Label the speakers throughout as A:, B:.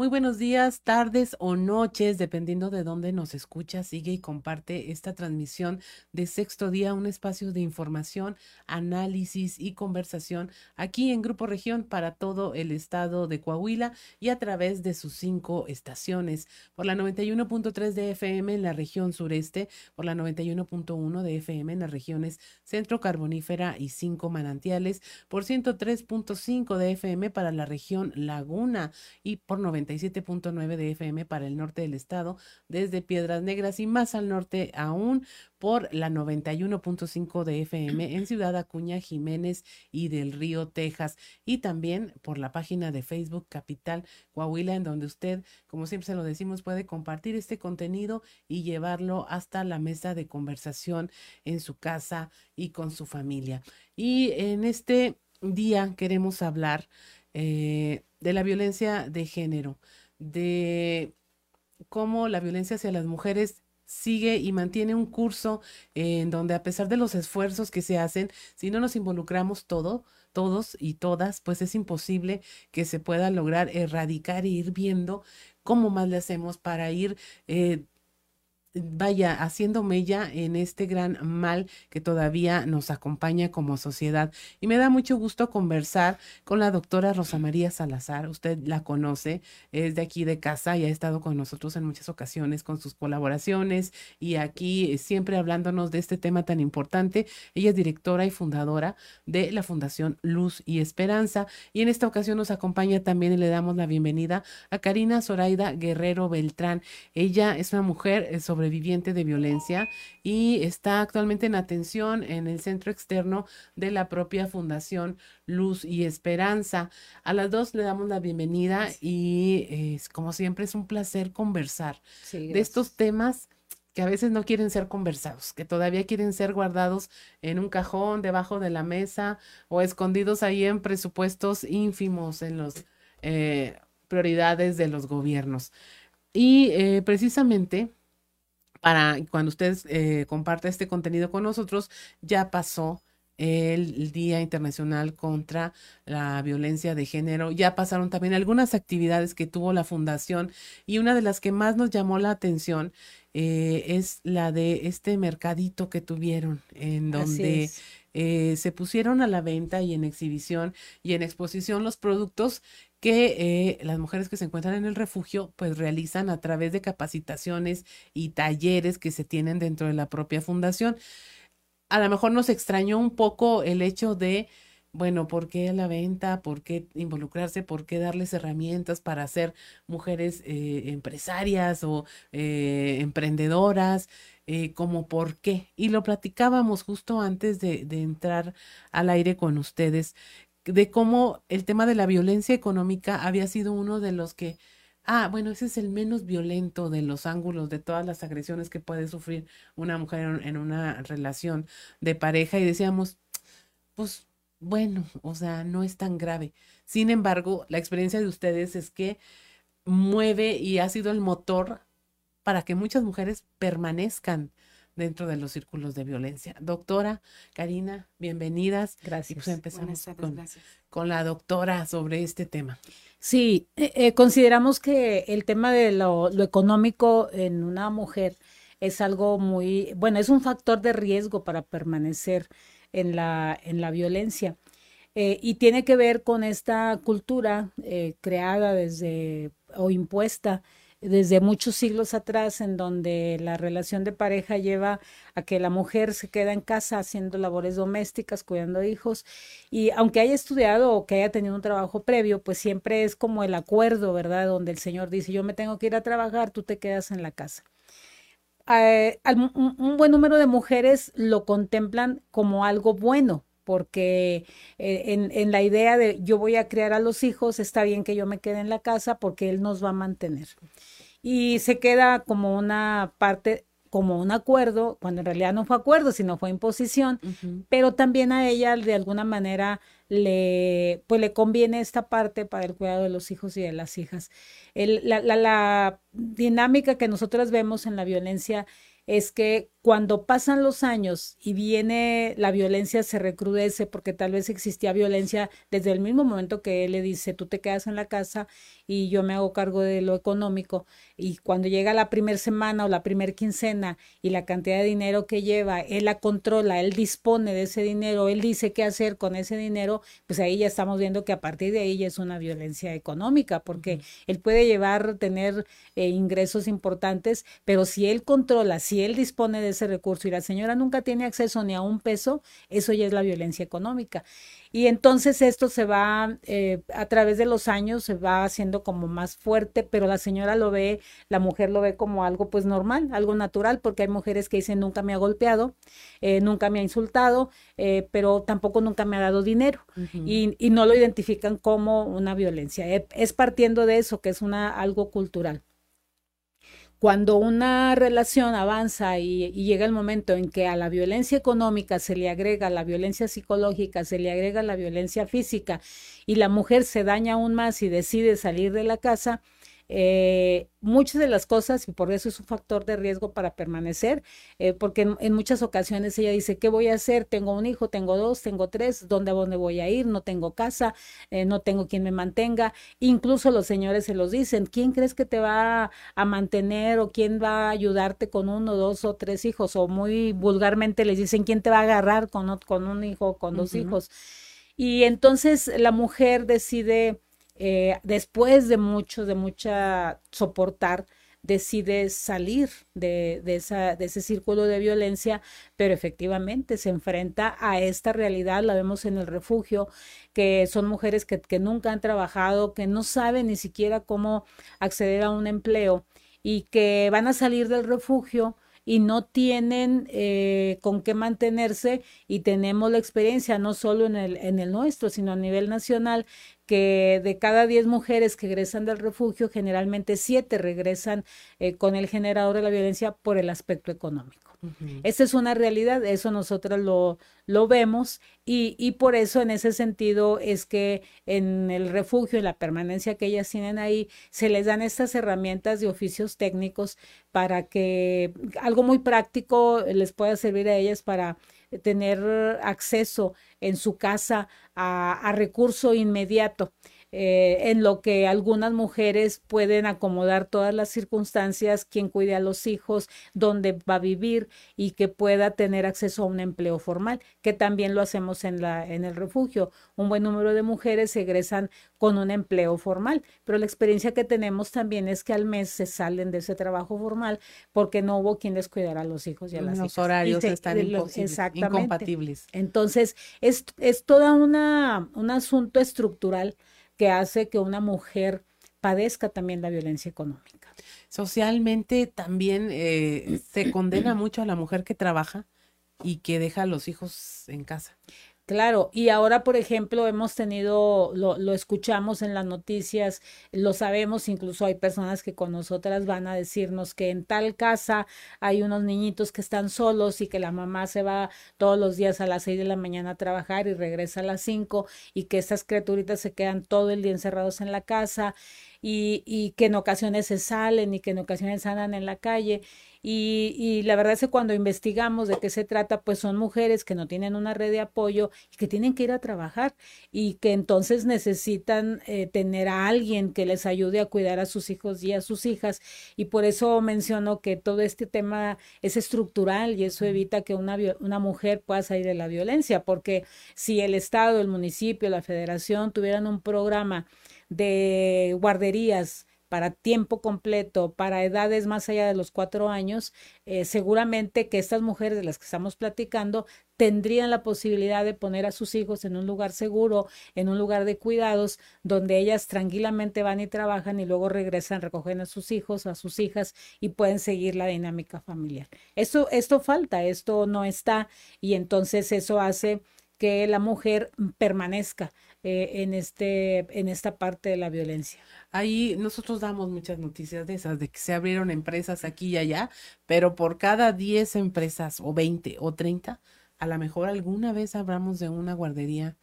A: Muy buenos días, tardes o noches, dependiendo de dónde nos escucha, sigue y comparte esta transmisión de Sexto Día, un espacio de información, análisis y conversación aquí en Grupo Región para todo el estado de Coahuila y a través de sus cinco estaciones, por la 91.3 de FM en la región sureste, por la 91.1 de FM en las regiones Centro Carbonífera y cinco manantiales, por 103.5 de FM para la región Laguna y por 90 97.9 de FM para el norte del estado, desde Piedras Negras y más al norte aún por la 91.5 de FM en Ciudad Acuña, Jiménez y del Río, Texas, y también por la página de Facebook Capital Coahuila, en donde usted, como siempre se lo decimos, puede compartir este contenido y llevarlo hasta la mesa de conversación en su casa y con su familia. Y en este día queremos hablar eh, de la violencia de género, de cómo la violencia hacia las mujeres sigue y mantiene un curso en donde a pesar de los esfuerzos que se hacen, si no nos involucramos todo, todos y todas, pues es imposible que se pueda lograr erradicar e ir viendo cómo más le hacemos para ir eh, vaya haciendo mella en este gran mal que todavía nos acompaña como sociedad. Y me da mucho gusto conversar con la doctora Rosa María Salazar. Usted la conoce, es de aquí de casa y ha estado con nosotros en muchas ocasiones con sus colaboraciones y aquí siempre hablándonos de este tema tan importante. Ella es directora y fundadora de la Fundación Luz y Esperanza y en esta ocasión nos acompaña también y le damos la bienvenida a Karina Zoraida Guerrero Beltrán. Ella es una mujer eh, sobre sobreviviente de violencia y está actualmente en atención en el centro externo de la propia Fundación Luz y Esperanza. A las dos le damos la bienvenida y como siempre es un placer conversar de estos temas que a veces no quieren ser conversados, que todavía quieren ser guardados en un cajón debajo de la mesa o escondidos ahí en presupuestos ínfimos en las eh, prioridades de los gobiernos. Y eh, precisamente para cuando ustedes eh, comparte este contenido con nosotros, ya pasó el Día Internacional contra la Violencia de Género. Ya pasaron también algunas actividades que tuvo la Fundación y una de las que más nos llamó la atención eh, es la de este mercadito que tuvieron, en donde eh, se pusieron a la venta y en exhibición y en exposición los productos que eh, las mujeres que se encuentran en el refugio pues realizan a través de capacitaciones y talleres que se tienen dentro de la propia fundación. A lo mejor nos extrañó un poco el hecho de, bueno, ¿por qué la venta? ¿Por qué involucrarse? ¿Por qué darles herramientas para ser mujeres eh, empresarias o eh, emprendedoras? como por qué. Y lo platicábamos justo antes de, entrar al aire con ustedes, de cómo el tema de la violencia económica había sido uno de los que, ah, bueno, ese es el menos violento de los ángulos de todas las agresiones que puede sufrir una mujer en una relación de pareja y decíamos, pues bueno, o sea, no es tan grave. Sin embargo, la experiencia de ustedes es que mueve y ha sido el motor para que muchas mujeres permanezcan dentro de los círculos de violencia. Doctora Karina, bienvenidas.
B: Gracias.
A: Y pues empezamos con, la doctora sobre este tema.
B: Sí, eh, eh, consideramos que el tema de lo, económico en una mujer es algo muy, bueno, es un factor de riesgo para permanecer en la, en la violencia. Eh, y tiene que ver con esta cultura creada desde o impuesta desde muchos siglos atrás, en donde la relación de pareja lleva a que la mujer se queda en casa haciendo labores domésticas, cuidando hijos, y aunque haya estudiado o que haya tenido un trabajo previo, pues siempre es como el acuerdo, ¿verdad? Donde el Señor dice, yo me tengo que ir a trabajar, tú te quedas en la casa. Eh, un, buen número de mujeres lo contemplan como algo bueno, porque eh, en, en, la idea de yo voy a criar a los hijos, está bien que yo me quede en la casa porque él nos va a mantener. Y se queda como una parte como un acuerdo, cuando en realidad no fue acuerdo, sino fue imposición, pero también a ella de alguna manera le, pues le conviene esta parte para el cuidado de los hijos y de las hijas. El, la, la, la dinámica que nosotros vemos en la violencia es que cuando pasan los años y viene la violencia se recrudece porque tal vez existía violencia desde el mismo momento que él le dice tú te quedas en la casa y yo me hago cargo de lo económico y cuando llega la primera semana o la primera quincena y la cantidad de dinero que lleva, él la controla, él dispone de ese dinero, él dice qué hacer con ese dinero, pues ahí ya estamos viendo que a partir de ahí ya es una violencia económica porque él puede llevar, tener eh, ingresos importantes, pero si él controla, si él dispone de ese recurso y la señora nunca tiene acceso ni a un peso, eso ya es la violencia económica. Y entonces esto se va, eh, a través de los años, se va haciendo como más fuerte, pero la señora lo ve, la mujer lo ve como algo pues normal, algo natural, porque hay mujeres que dicen nunca me ha golpeado, eh, nunca me ha insultado, eh, pero tampoco nunca me ha dado dinero y, y, no lo identifican como una violencia. Es partiendo de eso, que es una, algo cultural cuando una relación avanza y, llega el momento en que a la violencia económica se le agrega la violencia psicológica, se le agrega la violencia física y la mujer se daña aún más y decide salir de la casa, eh, muchas de las cosas, y por eso es un factor de riesgo para permanecer, eh, porque en, muchas ocasiones ella dice, ¿qué voy a hacer? Tengo un hijo, tengo dos, tengo tres, ¿dónde, dónde voy a ir? No tengo casa, eh, no tengo quien me mantenga. Incluso los señores se los dicen, ¿quién crees que te va a mantener o quién va a ayudarte con uno, dos o tres hijos? O muy vulgarmente les dicen, ¿quién te va a agarrar con, con un hijo, con dos hijos? Y entonces la mujer decide eh, después de mucho, de mucha soportar, decide salir de, de, esa, de ese círculo de violencia, pero efectivamente se enfrenta a esta realidad, la vemos en el refugio, que son mujeres que, que nunca han trabajado, que no saben ni siquiera cómo acceder a un empleo y que van a salir del refugio y no tienen eh, con qué mantenerse. Y tenemos la experiencia no solo en el, en el nuestro, sino a nivel nacional, que de cada 10 mujeres que egresan del refugio, generalmente 7 regresan eh, con el generador de la violencia por el aspecto económico. Esa es una realidad, eso nosotros lo, lo vemos y, y, por eso en ese sentido es que en el refugio, en la permanencia que ellas tienen ahí, se les dan estas herramientas de oficios técnicos para que algo muy práctico les pueda servir a ellas para tener acceso en su casa a, a recurso inmediato. Eh, en lo que algunas mujeres pueden acomodar todas las circunstancias, quien cuide a los hijos, dónde va a vivir y que pueda tener acceso a un empleo formal, que también lo hacemos en, la, en el refugio. Un buen número de mujeres egresan con un empleo formal, pero la experiencia que tenemos también es que al mes se salen de ese trabajo formal porque no hubo quien les cuidara a los hijos y a las
A: Los horarios están incompatibles.
B: Entonces, es, es toda una un asunto estructural que hace que una mujer padezca también la violencia económica.
A: Socialmente también eh, se condena mucho a la mujer que trabaja y que deja a los hijos en casa.
B: Claro, y ahora, por ejemplo, hemos tenido, lo, lo, escuchamos en las noticias, lo sabemos, incluso hay personas que con nosotras van a decirnos que en tal casa hay unos niñitos que están solos y que la mamá se va todos los días a las seis de la mañana a trabajar y regresa a las cinco y que estas criaturitas se quedan todo el día encerrados en la casa y, y que en ocasiones se salen y que en ocasiones andan en la calle y, y, la verdad es que cuando investigamos de qué se trata, pues son mujeres que no tienen una red de apoyo y que tienen que ir a trabajar y que entonces necesitan eh, tener a alguien que les ayude a cuidar a sus hijos y a sus hijas. Y por eso menciono que todo este tema es estructural y eso evita que una, una mujer pueda salir de la violencia, porque si el Estado, el municipio, la federación tuvieran un programa de guarderías, para tiempo completo, para edades más allá de los cuatro años, eh, seguramente que estas mujeres de las que estamos platicando tendrían la posibilidad de poner a sus hijos en un lugar seguro, en un lugar de cuidados, donde ellas tranquilamente van y trabajan y luego regresan, recogen a sus hijos, a sus hijas y pueden seguir la dinámica familiar. Esto, esto falta, esto no está y entonces eso hace que la mujer permanezca eh, en, este, en esta parte de la violencia.
A: Ahí nosotros damos muchas noticias de esas, de que se abrieron empresas aquí y allá, pero por cada 10 empresas o 20 o 30, a lo mejor alguna vez hablamos de una guardería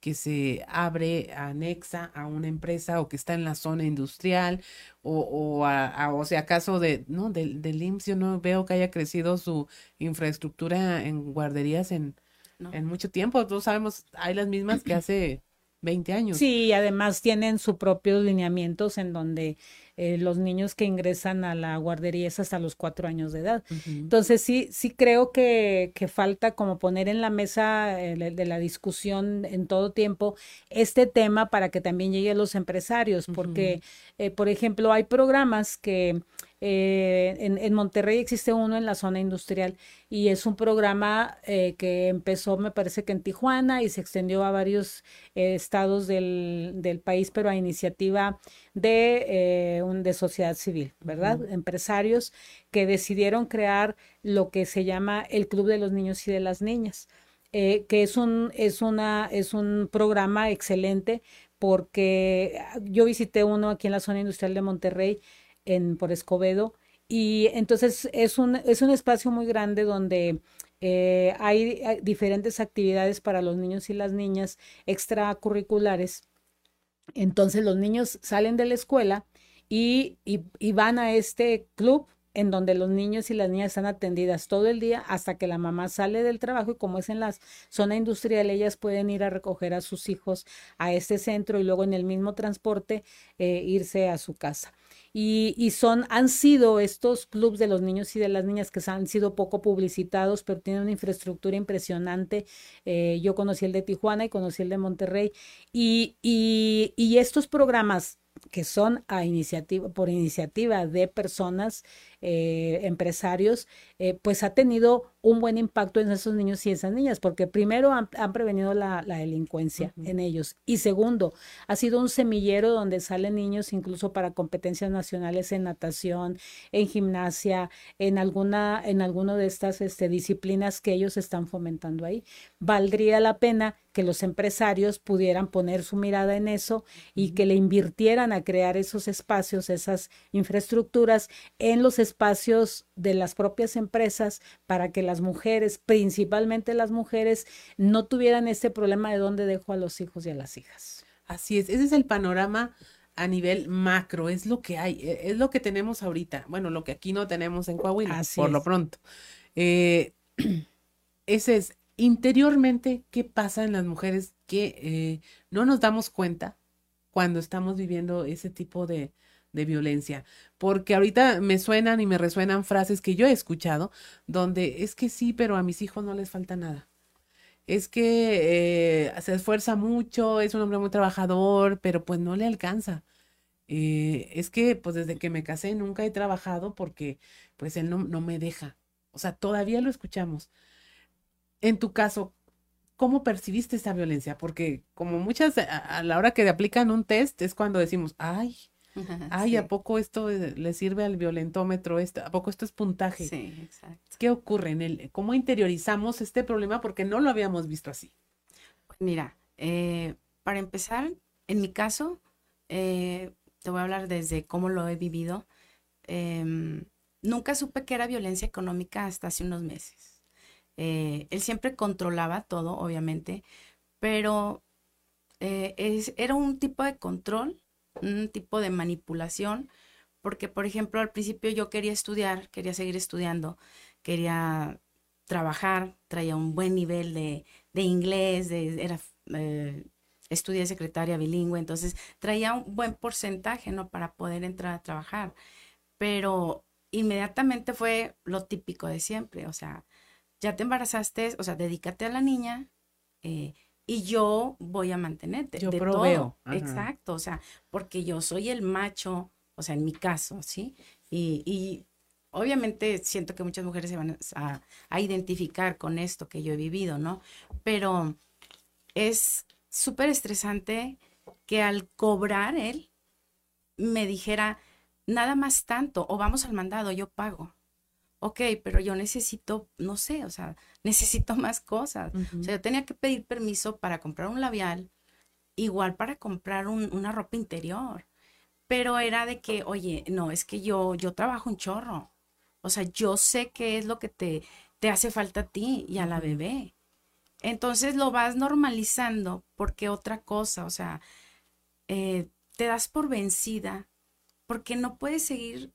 A: que se abre, anexa a una empresa o que está en la zona industrial o, o, a, o sea, acaso de, no, del, del IMSS yo no veo que haya crecido su infraestructura en guarderías en, en mucho tiempo. Todos sabemos, hay las mismas que hace 20 años.
B: Sí, además tienen sus propios lineamientos en donde eh, los niños que ingresan a la guardería es hasta los cuatro años de edad. Entonces sí, sí creo que, que, falta como poner en la mesa eh, de la discusión en todo tiempo este tema para que también llegue a los empresarios, porque, eh, por ejemplo, hay programas que eh, en, Monterrey existe uno en la zona industrial y es un programa eh, que empezó, me parece que en Tijuana y se extendió a varios eh, estados del, del, país, pero a iniciativa de, un, de sociedad civil, ¿verdad? Empresarios que decidieron crear lo que se llama el Club de los Niños y de las Niñas. que es un, es, una, es un programa excelente porque yo visité uno aquí en la zona industrial de Monterrey en, por Escobedo. Y entonces es un, es un espacio muy grande donde eh, hay, diferentes actividades para los niños y las niñas extracurriculares. Entonces los niños salen de la escuela y, y, van a este club en donde los niños y las niñas están atendidas todo el día hasta que la mamá sale del trabajo y como es en la zona industrial, ellas pueden ir a recoger a sus hijos a este centro y luego en el mismo transporte eh, irse a su casa y, son, han sido estos clubes de los niños y de las niñas que han sido poco publicitados, pero tienen una infraestructura impresionante. Eh, yo conocí el de Tijuana y conocí el de Monterrey. Y, y, y estos programas que son a iniciativa, por iniciativa de personas, eh, empresarios, eh, pues ha tenido un buen impacto en esos niños y esas niñas, porque primero han, prevenido la, delincuencia en ellos y segundo, ha sido un semillero donde salen niños incluso para competencias nacionales en natación, en gimnasia, en alguna, en alguna de estas este, disciplinas que ellos están fomentando ahí. Valdría la pena que los empresarios pudieran poner su mirada en eso y que le invirtieran a crear esos espacios, esas infraestructuras en los espacios de las propias empresas para que las mujeres, principalmente las mujeres, no tuvieran este problema de dónde dejo a los hijos y a las hijas.
A: Así es, ese es el panorama a nivel macro, es lo que hay, e, es lo que tenemos ahorita, bueno, lo que aquí no tenemos en Coahuila, por lo pronto. Eh, ese es, interiormente, ¿qué pasa en las mujeres que eh, no nos damos cuenta cuando estamos viviendo ese tipo de, de violencia, porque ahorita me suenan y me resuenan frases que yo he escuchado, donde es que sí, pero a mis hijos no les falta nada. Es que eh, se esfuerza mucho, es un hombre muy trabajador, pero pues no le alcanza. Eh, es que pues desde que me casé nunca he trabajado porque pues él no, no me deja. O sea, todavía lo escuchamos. En tu caso, ¿cómo percibiste esa violencia? Porque como muchas a, a, la hora que aplican un test es cuando decimos, ay, Ay, ¿a poco esto eh, le sirve al violentómetro? ¿A poco esto es puntaje?
C: Sí, exacto.
A: ¿Qué ocurre en él? ¿Cómo interiorizamos este problema? Porque no lo habíamos visto así.
C: Pues mira, eh, para empezar, en mi caso, eh, te voy a hablar desde cómo lo he vivido. Em, nunca supe que era violencia económica hasta hace unos meses. él siempre controlaba todo, obviamente, pero es, era un tipo de control un tipo de manipulación, porque por ejemplo al principio yo quería estudiar, quería seguir estudiando, quería trabajar, traía un buen nivel de, de inglés, de, era, eh, estudié secretaria bilingüe, entonces traía un buen porcentaje, ¿no? Para poder entrar a trabajar. Pero inmediatamente fue lo típico de siempre, o sea, ya te embarazaste, o sea, dedícate a la niña, eh, y yo voy a mantenerte.
A: Yo proveo.
C: Exacto, o sea, porque yo soy el macho, o sea, en mi caso, ¿sí? Y, y obviamente siento que muchas mujeres se van a, a, identificar con esto que yo he vivido, ¿no? Pero es súper estresante que al cobrar él me dijera, nada más tanto, o vamos al mandado, yo pago ok, pero yo necesito, no sé, o sea, necesito más cosas. O sea, yo tenía que pedir permiso para comprar un labial, igual para comprar una ropa interior. Pero era de que, oye, no, es que yo, yo trabajo un chorro. O sea, yo sé qué es lo que te, te hace falta a ti y a la bebé. Entonces lo vas normalizando porque otra cosa, o sea, eh, te das por vencida porque no puedes seguir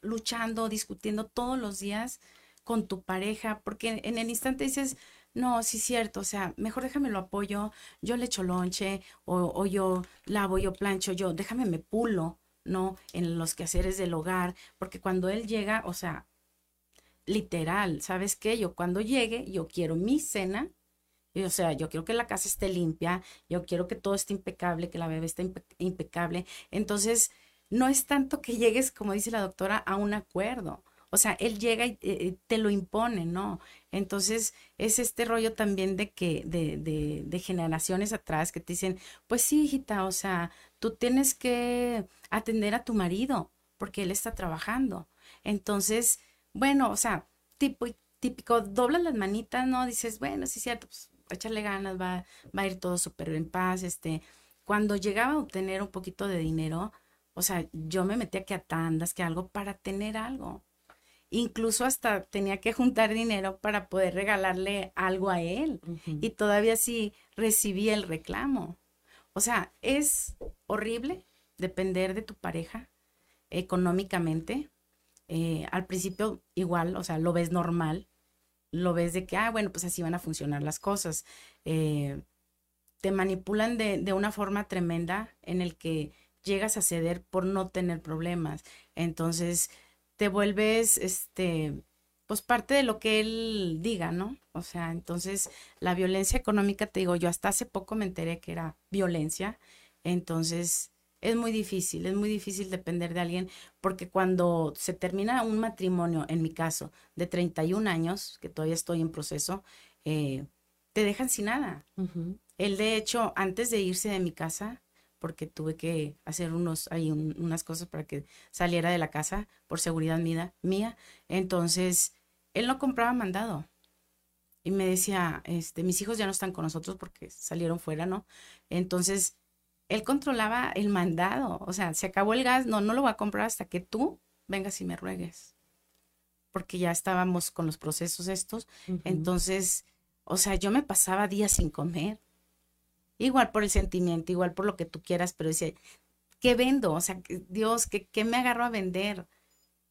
C: luchando, discutiendo todos los días con tu pareja, porque en el instante dices, no, sí es cierto, o sea, mejor déjame lo apoyo, yo le echo lonche, o, o yo lavo, yo plancho, yo, déjame me pulo, ¿no? En los quehaceres del hogar, porque cuando él llega, o sea, literal, ¿sabes qué? Yo cuando llegue, yo quiero mi cena, o sea, yo quiero que la casa esté limpia, yo quiero que todo esté impecable, que la bebé esté impecable. Entonces, no es tanto que llegues, como dice la doctora, a un acuerdo. O sea, él llega y eh, te lo impone, ¿no? Entonces, es este rollo también de que, de, de, de generaciones atrás que te dicen, pues sí, hijita, o sea, tú tienes que atender a tu marido porque él está trabajando. Entonces, bueno, o sea, tipo, típico, doblas las manitas, ¿no? Dices, bueno, sí es cierto, pues échale ganas, va, va a ir todo súper en paz, este. Cuando llegaba a obtener un poquito de dinero, o sea, yo me metía que a tandas, que algo para tener algo. Incluso hasta tenía que juntar dinero para poder regalarle algo a él. Y todavía sí recibí el reclamo. O sea, es horrible depender de tu pareja económicamente. Eh, al principio igual, o sea, lo ves normal, lo ves de que, ah, bueno, pues así van a funcionar las cosas. Eh, te manipulan de, de, una forma tremenda en el que llegas a ceder por no tener problemas. Entonces, te vuelves, este, pues parte de lo que él diga, ¿no? O sea, entonces la violencia económica, te digo, yo hasta hace poco me enteré que era violencia, entonces es muy difícil, es muy difícil depender de alguien, porque cuando se termina un matrimonio, en mi caso, de 31 años, que todavía estoy en proceso, eh, te dejan sin nada. Él, de hecho, antes de irse de mi casa, porque tuve que hacer unos, ahí unas cosas para que saliera de la casa por seguridad mía, mía. Entonces, él no compraba mandado. Y me decía, este, mis hijos ya no están con nosotros porque salieron fuera, ¿no? Entonces, él controlaba el mandado. O sea, se acabó el gas, no, no lo voy a comprar hasta que tú vengas y me ruegues. Porque ya estábamos con los procesos estos. Entonces, o sea, yo me pasaba días sin comer igual por el sentimiento, igual por lo que tú quieras, pero dice, ¿qué vendo? O sea, Dios, ¿qué, qué me agarro a vender?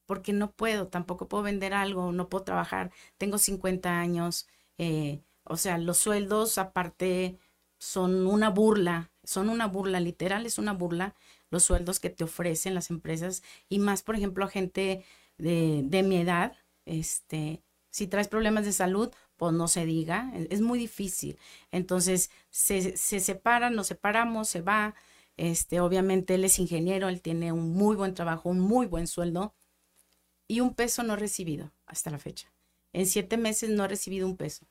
C: Porque no puedo, tampoco puedo vender algo, no puedo trabajar, tengo 50 años, eh, o sea, los sueldos aparte son una burla, son una burla, literal es una burla los sueldos que te ofrecen las empresas y más, por ejemplo, a gente de, de mi edad, este, si traes problemas de salud, pues no se diga, e, es muy difícil. Entonces, se, se separan, nos separamos, se va. Este, obviamente él es ingeniero, él tiene un muy buen trabajo, un muy buen sueldo y un peso no recibido hasta la fecha. En siete meses no ha recibido un peso.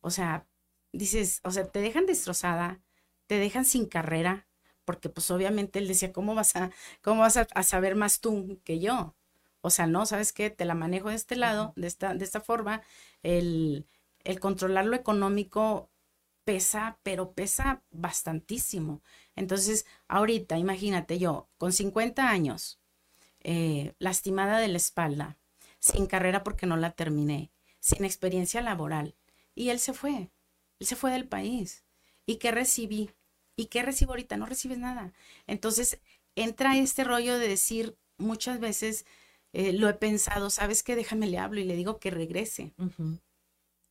C: O sea, dices, o sea, te dejan destrozada, te dejan sin carrera, porque pues obviamente él decía, ¿cómo vas a, cómo vas a, a saber más tú que yo? O sea, no, ¿sabes qué? Te la manejo de este lado, de esta, de esta forma. El, el controlar lo económico pesa, pero pesa bastantísimo. Entonces, ahorita, imagínate yo, con 50 años, eh, lastimada de la espalda, sin carrera porque no la terminé, sin experiencia laboral. Y él se fue, él se fue del país. ¿Y qué recibí? ¿Y qué recibo ahorita? No recibes nada. Entonces, entra este rollo de decir muchas veces, eh, lo he pensado, ¿sabes qué? Déjame le hablo y le digo que regrese.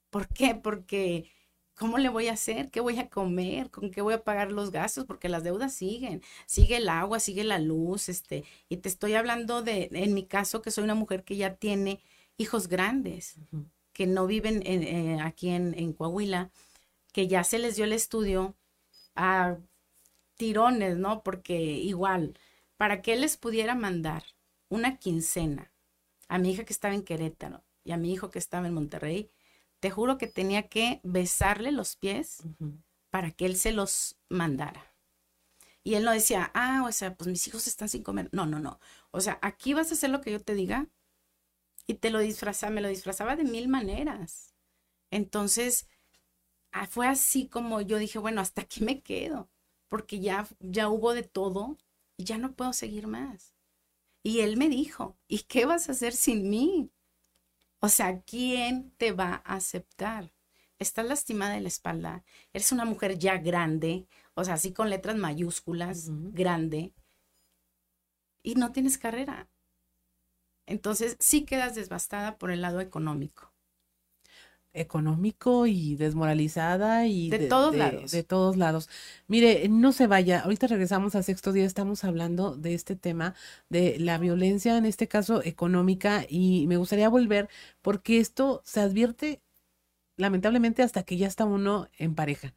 C: ¿Por qué? Porque ¿cómo le voy a hacer? ¿Qué voy a comer? ¿Con qué voy a pagar los gastos? Porque las deudas siguen, sigue el agua, sigue la luz, este, y te estoy hablando de, en mi caso, que soy una mujer que ya tiene hijos grandes, que no viven eh, aquí en, en Coahuila, que ya se les dio el estudio a tirones, ¿no? Porque igual, para que les pudiera mandar una quincena a mi hija que estaba en Querétaro y a mi hijo que estaba en Monterrey, te juro que tenía que besarle los pies para que él se los mandara. Y él no decía, ah, o sea, pues mis hijos están sin comer. No, no, no. O sea, aquí vas a hacer lo que yo te diga y te lo disfrazaba, me lo disfrazaba de mil maneras. Entonces, ah, fue así como yo dije, bueno, hasta aquí me quedo, porque ya, ya hubo de todo y ya no puedo seguir más. Y él me dijo, ¿y qué vas a hacer sin mí? O sea, ¿quién te va a aceptar? estás lastimada de la espalda, eres una mujer ya grande, o sea, así con letras mayúsculas, grande, y no tienes carrera. Entonces, sí quedas devastada por el lado económico.
A: Económico y desmoralizada y
C: de, todos lados.
A: De todos lados. Mire, no se vaya. Ahorita regresamos al sexto día. Estamos hablando de este tema de la violencia, en este caso económica, y me gustaría volver porque esto se advierte lamentablemente hasta que ya está uno en pareja.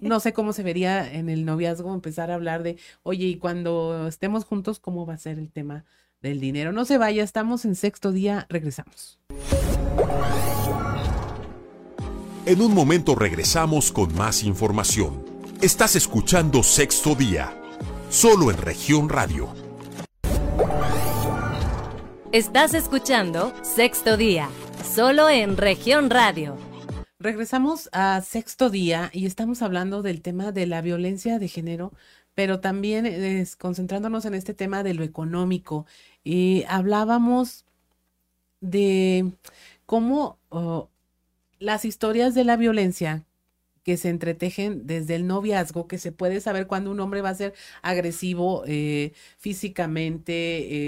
A: No sé cómo se vería en el noviazgo empezar a hablar de, oye, y cuando estemos juntos, ¿cómo va a ser el tema del dinero? No se vaya, estamos en sexto día, regresamos.
D: En un momento regresamos con más información. Estás escuchando Sexto Día, solo en región radio.
E: Estás escuchando Sexto Día, solo en región radio.
A: Regresamos a sexto día y estamos hablando del tema de la violencia de género, pero también es, concentrándonos en este tema de lo económico. Y hablábamos de cómo oh, las historias de la violencia que se entretejen desde el noviazgo, que se puede saber cuando un hombre va a ser agresivo eh, físicamente,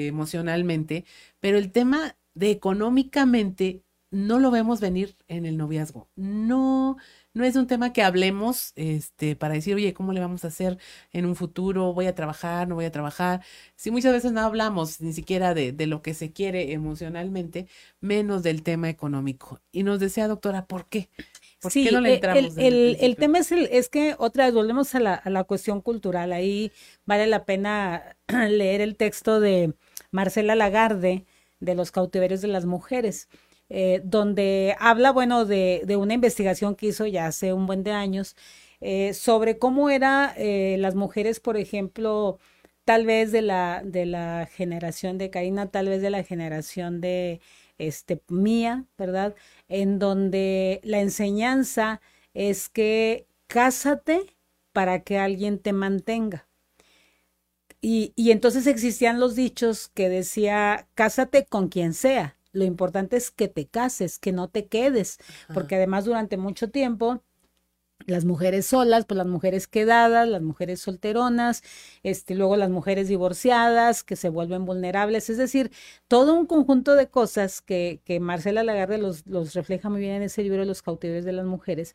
A: eh, emocionalmente, pero el tema de económicamente no lo vemos venir en el noviazgo. No, no es un tema que hablemos este, para decir, oye, ¿cómo le vamos a hacer en un futuro? ¿Voy a trabajar? ¿No voy a trabajar? Si muchas veces no hablamos ni siquiera de, de lo que se quiere emocionalmente, menos del tema económico. Y nos decía, doctora, ¿por qué? ¿Por
B: qué no le eh, entramos? El, el, tema es, el, es que otra vez volvemos a la, a la cuestión cultural. Ahí vale la pena leer el texto de Marcela Lagarde de los cautiverios de las mujeres. Eh, donde habla, bueno, de, de, una investigación que hizo ya hace un buen de años eh, sobre cómo eran eh, las mujeres, por ejemplo, tal vez de la, de la generación de Karina, tal vez de la generación de este, mía, ¿verdad? En donde la enseñanza es que cásate para que alguien te mantenga. Y, y entonces existían los dichos que decía, cásate con quien sea, lo importante es que te cases, que no te quedes, porque además durante mucho tiempo las mujeres solas, pues las mujeres quedadas, las mujeres solteronas, este, luego las mujeres divorciadas que se vuelven vulnerables, es decir, todo un conjunto de cosas que, que Marcela Lagarde los, los refleja muy bien en ese libro de los cautiverios de las mujeres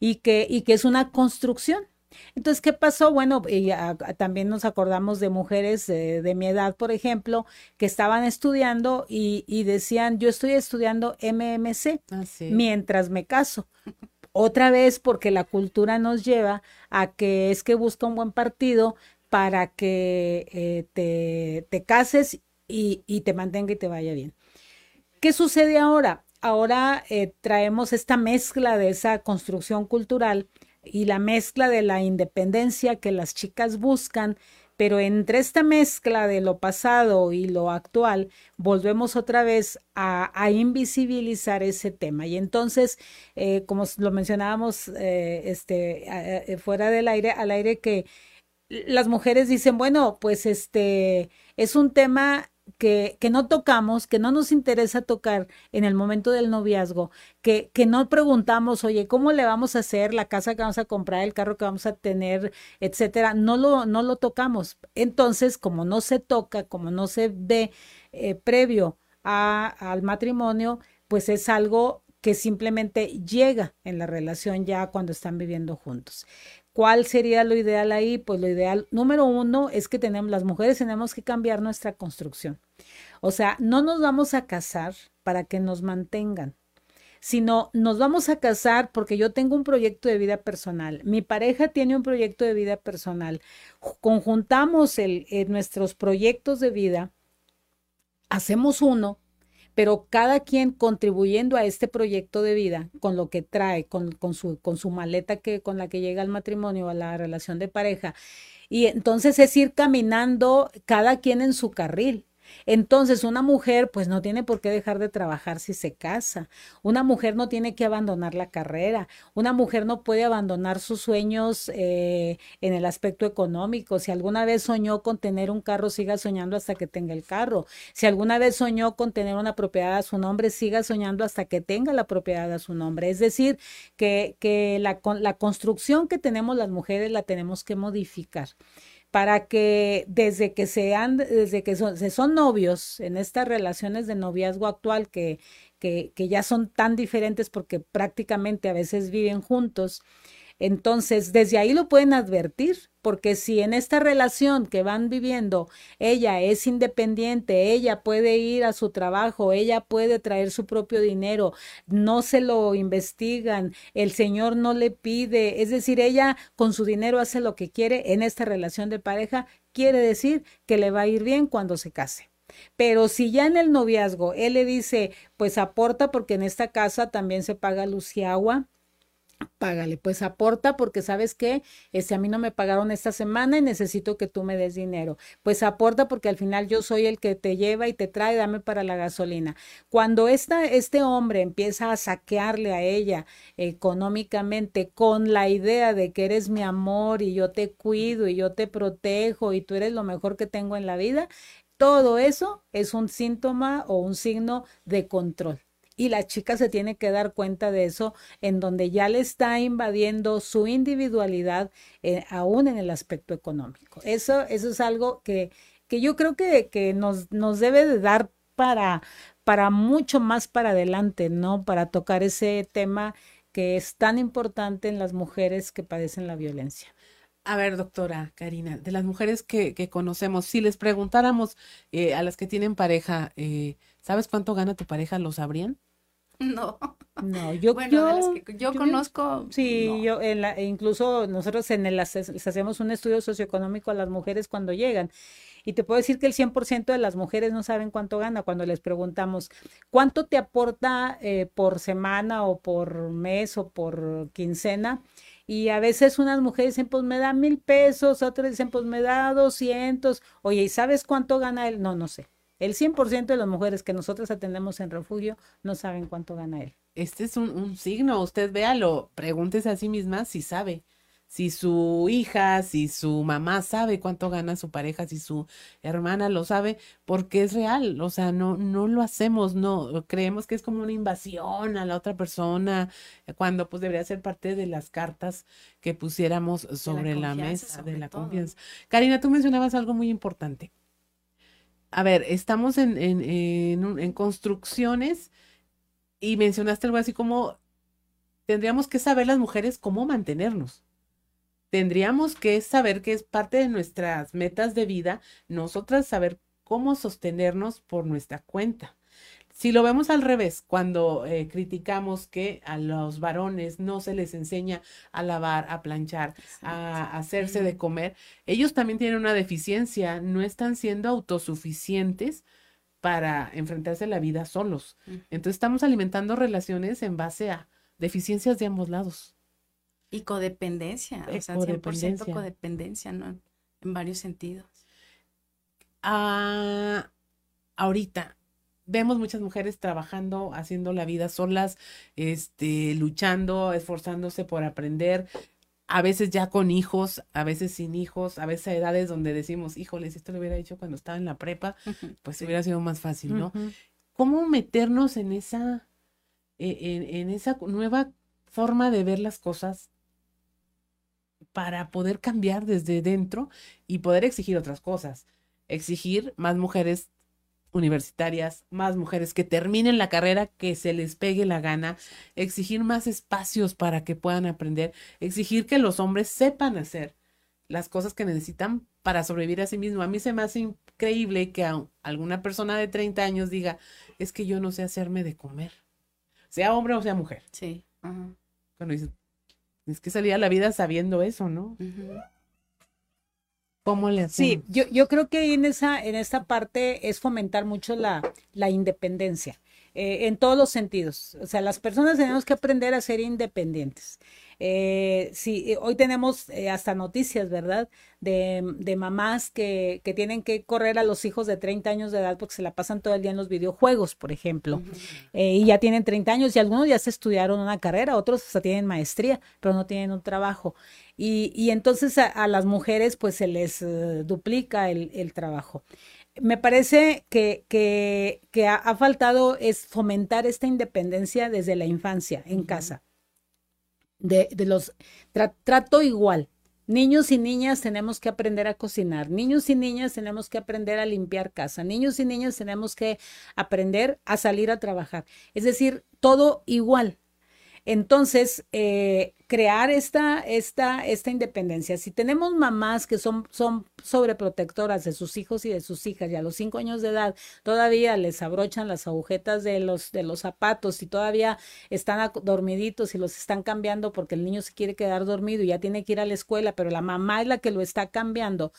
B: y que, y que es una construcción, entonces, ¿qué pasó? Bueno, y también nos acordamos de mujeres de mi edad, por ejemplo, que estaban estudiando y, y decían, yo estoy estudiando MMC ah, mientras me caso. Otra vez porque la cultura nos lleva a que es que busca un buen partido para que eh, te, te, cases y, y, te mantenga y te vaya bien. ¿Qué sucede ahora? Ahora eh, traemos esta mezcla de esa construcción cultural y la mezcla de la independencia que las chicas buscan, pero entre esta mezcla de lo pasado y lo actual, volvemos otra vez a, invisibilizar ese tema. Y entonces, eh, como lo mencionábamos eh, este, fuera del aire, al aire que las mujeres dicen, bueno, pues este es un tema que, no tocamos, que no nos interesa tocar en el momento del noviazgo, que, que no preguntamos, oye, ¿cómo le vamos a hacer la casa que vamos a comprar, el carro que vamos a tener, etcétera? No lo, no lo tocamos. Entonces, como no se toca, como no se ve eh, previo al matrimonio, pues es algo que simplemente llega en la relación ya cuando están viviendo juntos. ¿Cuál sería lo ideal ahí? Pues lo ideal, número uno, es que tenemos, las mujeres tenemos que cambiar nuestra construcción. O sea, no nos vamos a casar para que nos mantengan, sino nos vamos a casar porque yo tengo un proyecto de vida personal, mi pareja tiene un proyecto de vida personal, conjuntamos eh, nuestros proyectos de vida, hacemos uno pero cada quien contribuyendo a este proyecto de vida con lo que trae, con, con, su, con su maleta que, con la que llega al matrimonio, a la relación de pareja. Y entonces es ir caminando cada quien en su carril. Entonces, una mujer pues no tiene por qué dejar de trabajar si se casa. Una mujer no tiene que abandonar la carrera. Una mujer no puede abandonar sus sueños eh, en el aspecto económico. Si alguna vez soñó con tener un carro, siga soñando hasta que tenga el carro. Si alguna vez soñó con tener una propiedad a su nombre, siga soñando hasta que tenga la propiedad a su nombre. Es decir, que, que la, la construcción que tenemos las mujeres la tenemos que modificar para que desde que sean, desde que son, se son novios en estas relaciones de noviazgo actual que, que, que ya son tan diferentes porque prácticamente a veces viven juntos, entonces, desde ahí lo pueden advertir, porque si en esta relación que van viviendo ella es independiente, ella puede ir a su trabajo, ella puede traer su propio dinero, no se lo investigan, el Señor no le pide, es decir, ella con su dinero hace lo que quiere en esta relación de pareja, quiere decir que le va a ir bien cuando se case. Pero si ya en el noviazgo él le dice, pues aporta porque en esta casa también se paga luz y agua, págale, pues aporta porque sabes que este, a mí no me pagaron esta semana y necesito que tú me des dinero. Pues aporta porque al final yo soy el que te lleva y te trae, dame para la gasolina. Cuando esta, este hombre empieza a saquearle a ella económicamente con la idea de que eres mi amor y yo te cuido y yo te protejo y tú eres lo mejor que tengo en la vida, todo eso es un síntoma o un signo de control y la chica se tiene que dar cuenta de eso, en donde ya le está invadiendo su individualidad, eh, aún en el aspecto económico. Eso, eso es algo que, que yo creo que, que nos, nos debe de dar para, para mucho más para adelante, ¿no? Para tocar ese tema que es tan importante en las mujeres que padecen la violencia.
A: A ver, doctora Karina, de las mujeres que, conocemos, si les preguntáramos eh, a las que tienen pareja, eh, ¿sabes cuánto gana tu pareja? ¿Lo sabrían?
C: No.
B: No, yo,
C: bueno,
B: yo,
C: de las que yo, conozco.
B: Sí,
C: no.
B: yo en la, e incluso nosotros en el les hacemos un estudio socioeconómico a las mujeres cuando llegan. Y te puedo decir que el 100% de las mujeres no saben cuánto gana cuando les preguntamos cuánto te aporta eh, por semana o por mes o por quincena. Y a veces unas mujeres dicen, pues me da mil pesos, otras dicen, pues me da doscientos. Oye, ¿y sabes cuánto gana él? No, no sé. El 100% de las mujeres que nosotros atendemos en refugio no saben cuánto gana él.
A: Este es un, un signo, usted véalo, pregúntese a sí misma si sabe, si su hija, si su mamá sabe cuánto gana su pareja, si su hermana lo sabe, porque es real, o sea, no, no lo hacemos, no, creemos que es como una invasión a la otra persona, cuando pues debería ser parte de las cartas que pusiéramos sobre la, la mesa, sobre de la todo. confianza. Karina, tú mencionabas algo muy importante a ver, estamos en, en, en, en, construcciones y mencionaste algo así como, tendríamos que saber las mujeres cómo mantenernos. Tendríamos que saber que es parte de nuestras metas de vida, nosotras saber cómo sostenernos por nuestra cuenta. Si lo vemos al revés, cuando eh, criticamos que a los varones no se les enseña a lavar, a planchar, a hacerse de comer, ellos también tienen una deficiencia, no están siendo autosuficientes para enfrentarse a la vida solos. Entonces estamos alimentando relaciones en base a deficiencias de ambos lados.
C: Y codependencia, o sea, codependencia. 100% codependencia, ¿no? En varios sentidos.
A: Ah, ahorita, vemos muchas mujeres trabajando, haciendo la vida solas, este, luchando, esforzándose por aprender, a veces ya con hijos, a veces sin hijos, a veces a edades donde decimos, híjole, si esto lo hubiera hecho cuando estaba en la prepa, pues sí. hubiera sido más fácil, ¿no? Uh -huh. ¿Cómo meternos en esa, e, en, en esa nueva forma de ver las cosas para poder cambiar desde dentro y poder exigir otras cosas? Exigir más mujeres universitarias, más mujeres que terminen la carrera, que se les pegue la gana, exigir más espacios para que puedan aprender, exigir que los hombres sepan hacer las cosas que necesitan para sobrevivir a sí mismo. A mí se me hace increíble que a alguna persona de 30 años diga, es que yo no sé hacerme de comer, sea hombre o sea mujer.
C: Sí. Uh -huh.
A: Cuando dices, es que salía a la vida sabiendo eso, ¿no? Uh -huh. ¿Cómo le hacemos?
B: Sí, yo, yo creo que en esa, en esta parte es fomentar mucho la, la independencia. eh, en todos los sentidos. O sea, las personas tenemos que aprender a ser independientes. Eh, sí, eh, hoy tenemos eh, hasta noticias, ¿verdad? De, de mamás que, que, tienen que correr a los hijos de 30 años de edad porque se la pasan todo el día en los videojuegos, por ejemplo. eh, y ya tienen 30 años y algunos ya se estudiaron una carrera, otros hasta tienen maestría, pero no tienen un trabajo. Y, y entonces a, a, las mujeres pues se les uh, duplica el, el trabajo me parece que, que, que ha, ha, faltado es fomentar esta independencia desde la infancia, en uh -huh. casa de, de los tra, trato igual. Niños y niñas tenemos que aprender a cocinar, niños y niñas tenemos que aprender a limpiar casa, niños y niñas tenemos que aprender a salir a trabajar. Es decir, todo igual. Entonces, eh, crear esta, esta, esta independencia. Si tenemos mamás que son, son sobreprotectoras de sus hijos y de sus hijas y a los cinco años de edad todavía les abrochan las agujetas de los, de los zapatos y todavía están dormiditos y los están cambiando porque el niño se quiere quedar dormido y ya tiene que ir a la escuela, pero la mamá es la que lo está cambiando.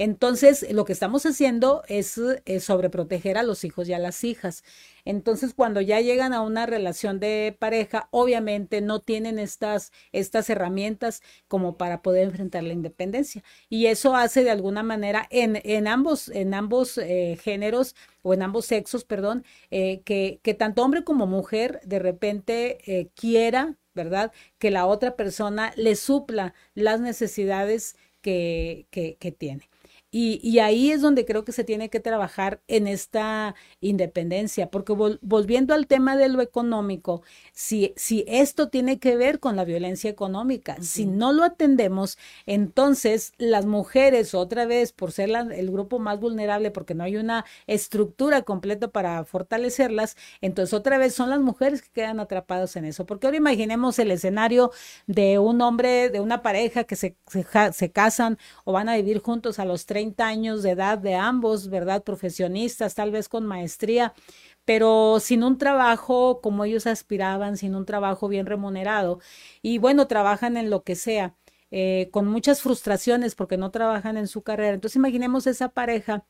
B: Entonces, lo que estamos haciendo es, es sobreproteger a los hijos y a las hijas. Entonces, cuando ya llegan a una relación de pareja, obviamente no tienen estas, estas herramientas como para poder enfrentar la independencia. Y eso hace de alguna manera en, en ambos, en ambos eh, géneros o en ambos sexos, perdón, eh, que, que, tanto hombre como mujer de repente eh, quiera, ¿verdad? Que la otra persona le supla las necesidades que, que, que tiene. Y, y, ahí es donde creo que se tiene que trabajar en esta independencia, porque vol, volviendo al tema de lo económico, si, si esto tiene que ver con la violencia económica, uh -huh. si no lo atendemos, entonces las mujeres, otra vez, por ser la, el grupo más vulnerable, porque no hay una estructura completa para fortalecerlas, entonces otra vez son las mujeres que quedan atrapadas en eso. Porque ahora imaginemos el escenario de un hombre, de una pareja que se, se, se casan o van a vivir juntos a los 30 30 años de edad de ambos, ¿verdad? Profesionistas, tal vez con maestría, pero sin un trabajo como ellos aspiraban, sin un trabajo bien remunerado. Y bueno, trabajan en lo que sea, eh, con muchas frustraciones porque no trabajan en su carrera. Entonces imaginemos esa pareja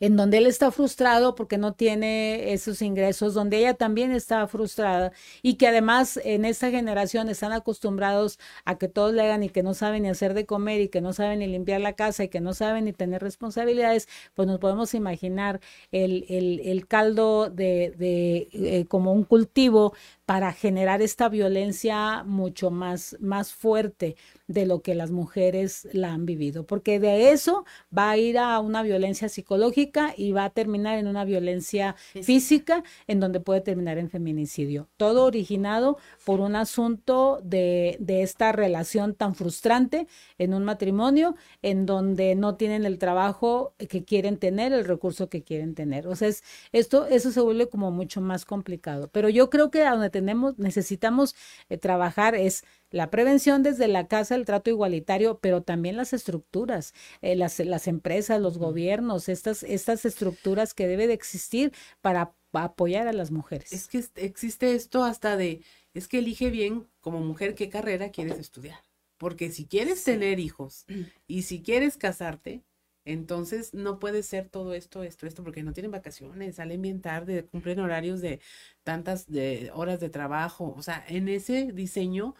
B: en donde él está frustrado porque no tiene esos ingresos, donde ella también está frustrada y que además en esta generación están acostumbrados a que todos le hagan y que no saben ni hacer de comer y que no saben ni limpiar la casa y que no saben ni tener responsabilidades, pues nos podemos imaginar el, el, el caldo de, de eh, como un cultivo para generar esta violencia mucho más, más fuerte de lo que las mujeres la han vivido, porque de eso va a ir a una violencia psicológica y va a terminar en una violencia física, física en donde puede terminar en feminicidio. Todo originado por un asunto de, de esta relación tan frustrante en un matrimonio en donde no tienen el trabajo que quieren tener, el recurso que quieren tener. O sea, es, esto, eso se vuelve como mucho más complicado. Pero yo creo que a donde tenemos, necesitamos eh, trabajar es la prevención desde la casa, el trato igualitario, pero también las estructuras, eh, las, las, empresas, los gobiernos, estas, estas estructuras que debe de existir para apoyar a las mujeres.
A: Es que existe esto hasta de, es que elige bien como mujer qué carrera quieres estudiar. Porque si quieres tener hijos y si quieres casarte, entonces no puede ser todo esto, esto, esto, porque no tienen vacaciones, salen bien tarde, cumplen horarios de tantas de horas de trabajo. O sea, en ese diseño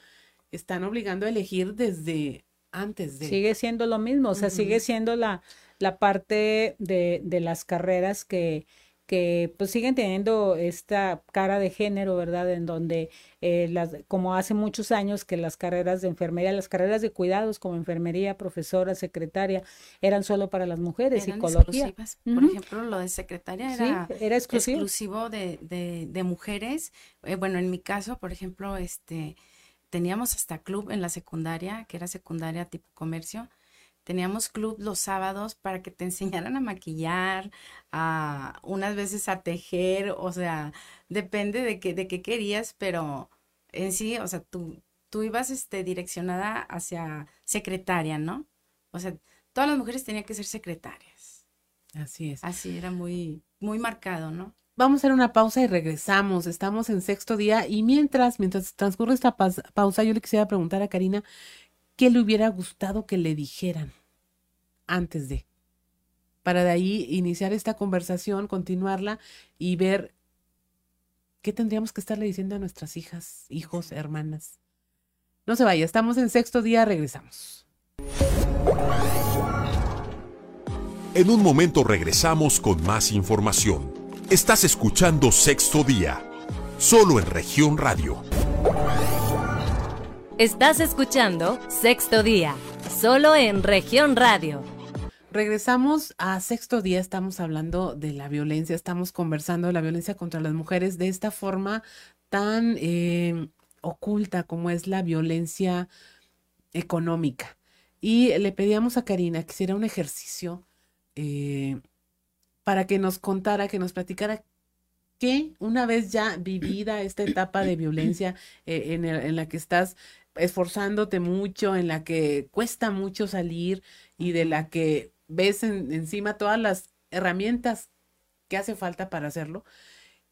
A: están obligando a elegir desde antes de.
B: Sigue siendo lo mismo, o sea, uh -huh. sigue siendo la, la parte de, de las carreras que, que pues siguen teniendo esta cara de género, ¿verdad? En donde, eh, las, como hace muchos años que las carreras de enfermería, las carreras de cuidados como enfermería, profesora, secretaria, eran solo para las mujeres,
C: eran
B: psicología.
C: Exclusivas. Uh -huh. Por ejemplo, lo de secretaria era,
B: sí, era exclusivo,
C: exclusivo de, de, de, mujeres. Eh, bueno, en mi caso, por ejemplo, este teníamos hasta club en la secundaria, que era secundaria tipo comercio. Teníamos club los sábados para que te enseñaran a maquillar, a unas veces a tejer, o sea, depende de qué, de qué querías, pero en sí, o sea, tú, tú ibas este, direccionada hacia secretaria, ¿no? O sea, todas las mujeres tenían que ser secretarias.
A: Así es.
C: Así era muy, muy marcado, ¿no?
A: Vamos a hacer una pausa y regresamos. Estamos en sexto día y mientras, mientras transcurre esta pausa, yo le quisiera preguntar a Karina qué le hubiera gustado que le dijeran antes de, para de ahí iniciar esta conversación, continuarla y ver ¿qué tendríamos que estarle diciendo a nuestras hijas, hijos, hermanas? No se vaya, estamos en sexto día, regresamos.
D: En un momento regresamos con más información. Estás escuchando Sexto Día, solo en región radio.
E: Estás escuchando Sexto Día, solo en región radio.
A: Regresamos a sexto día, estamos hablando de la violencia, estamos conversando de la violencia contra las mujeres de esta forma tan eh, oculta como es la violencia económica. Y le pedíamos a Karina que hiciera un ejercicio eh, para que nos contara, que nos platicara que una vez ya vivida esta etapa de violencia eh, en, en la que estás esforzándote mucho, en la que cuesta mucho salir y de la que ves encima todas las herramientas que hace falta para hacerlo,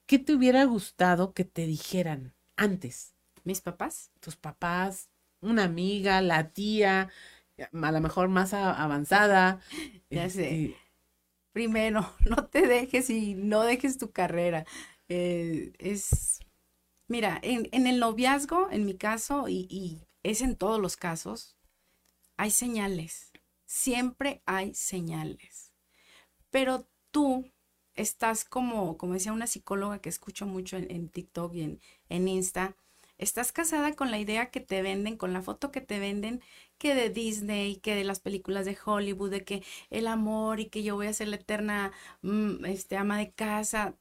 A: ¿qué te hubiera gustado que te dijeran antes?
C: ¿Mis papás?
A: Tus papás, una amiga, la tía, a lo mejor más avanzada.
C: Ya sé. Este Primero, no te dejes y no dejes tu carrera. Eh, es, mira, en, el noviazgo, en mi caso, y, y es en todos los casos, hay señales siempre hay señales. Pero tú estás como, como decía una psicóloga que escucho mucho en, TikTok y en, en Insta, estás casada con la idea que te venden, con la foto que te venden, que de Disney, que de las películas de Hollywood, de que el amor y que yo voy a ser la eterna mm, este, ama de casa.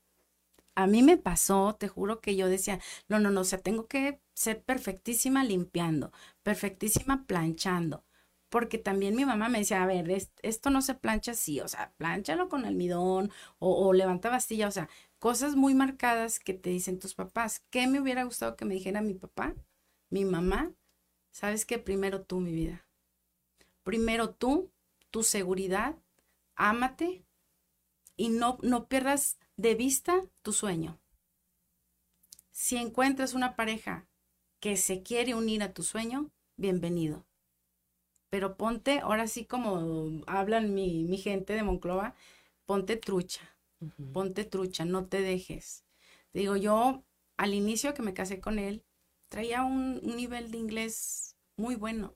C: A mí me pasó, te juro que yo decía, no, no, no, o sea, tengo que ser perfectísima limpiando, perfectísima planchando, porque también mi mamá me decía, a ver, esto no se plancha así, o sea, planchalo con almidón o, levanta bastilla, o sea, cosas muy marcadas que te dicen tus papás. ¿Qué me hubiera gustado que me dijera mi papá, mi mamá? ¿Sabes qué? Primero tú, mi vida. Primero tú, tu seguridad, ámate y no, no pierdas de vista tu sueño. Si encuentras una pareja que se quiere unir a tu sueño, bienvenido pero ponte, ahora sí como hablan mi, mi gente de Monclova, ponte trucha, ponte trucha, no te dejes. Digo, yo al inicio que me casé con él, traía un, nivel de inglés muy bueno.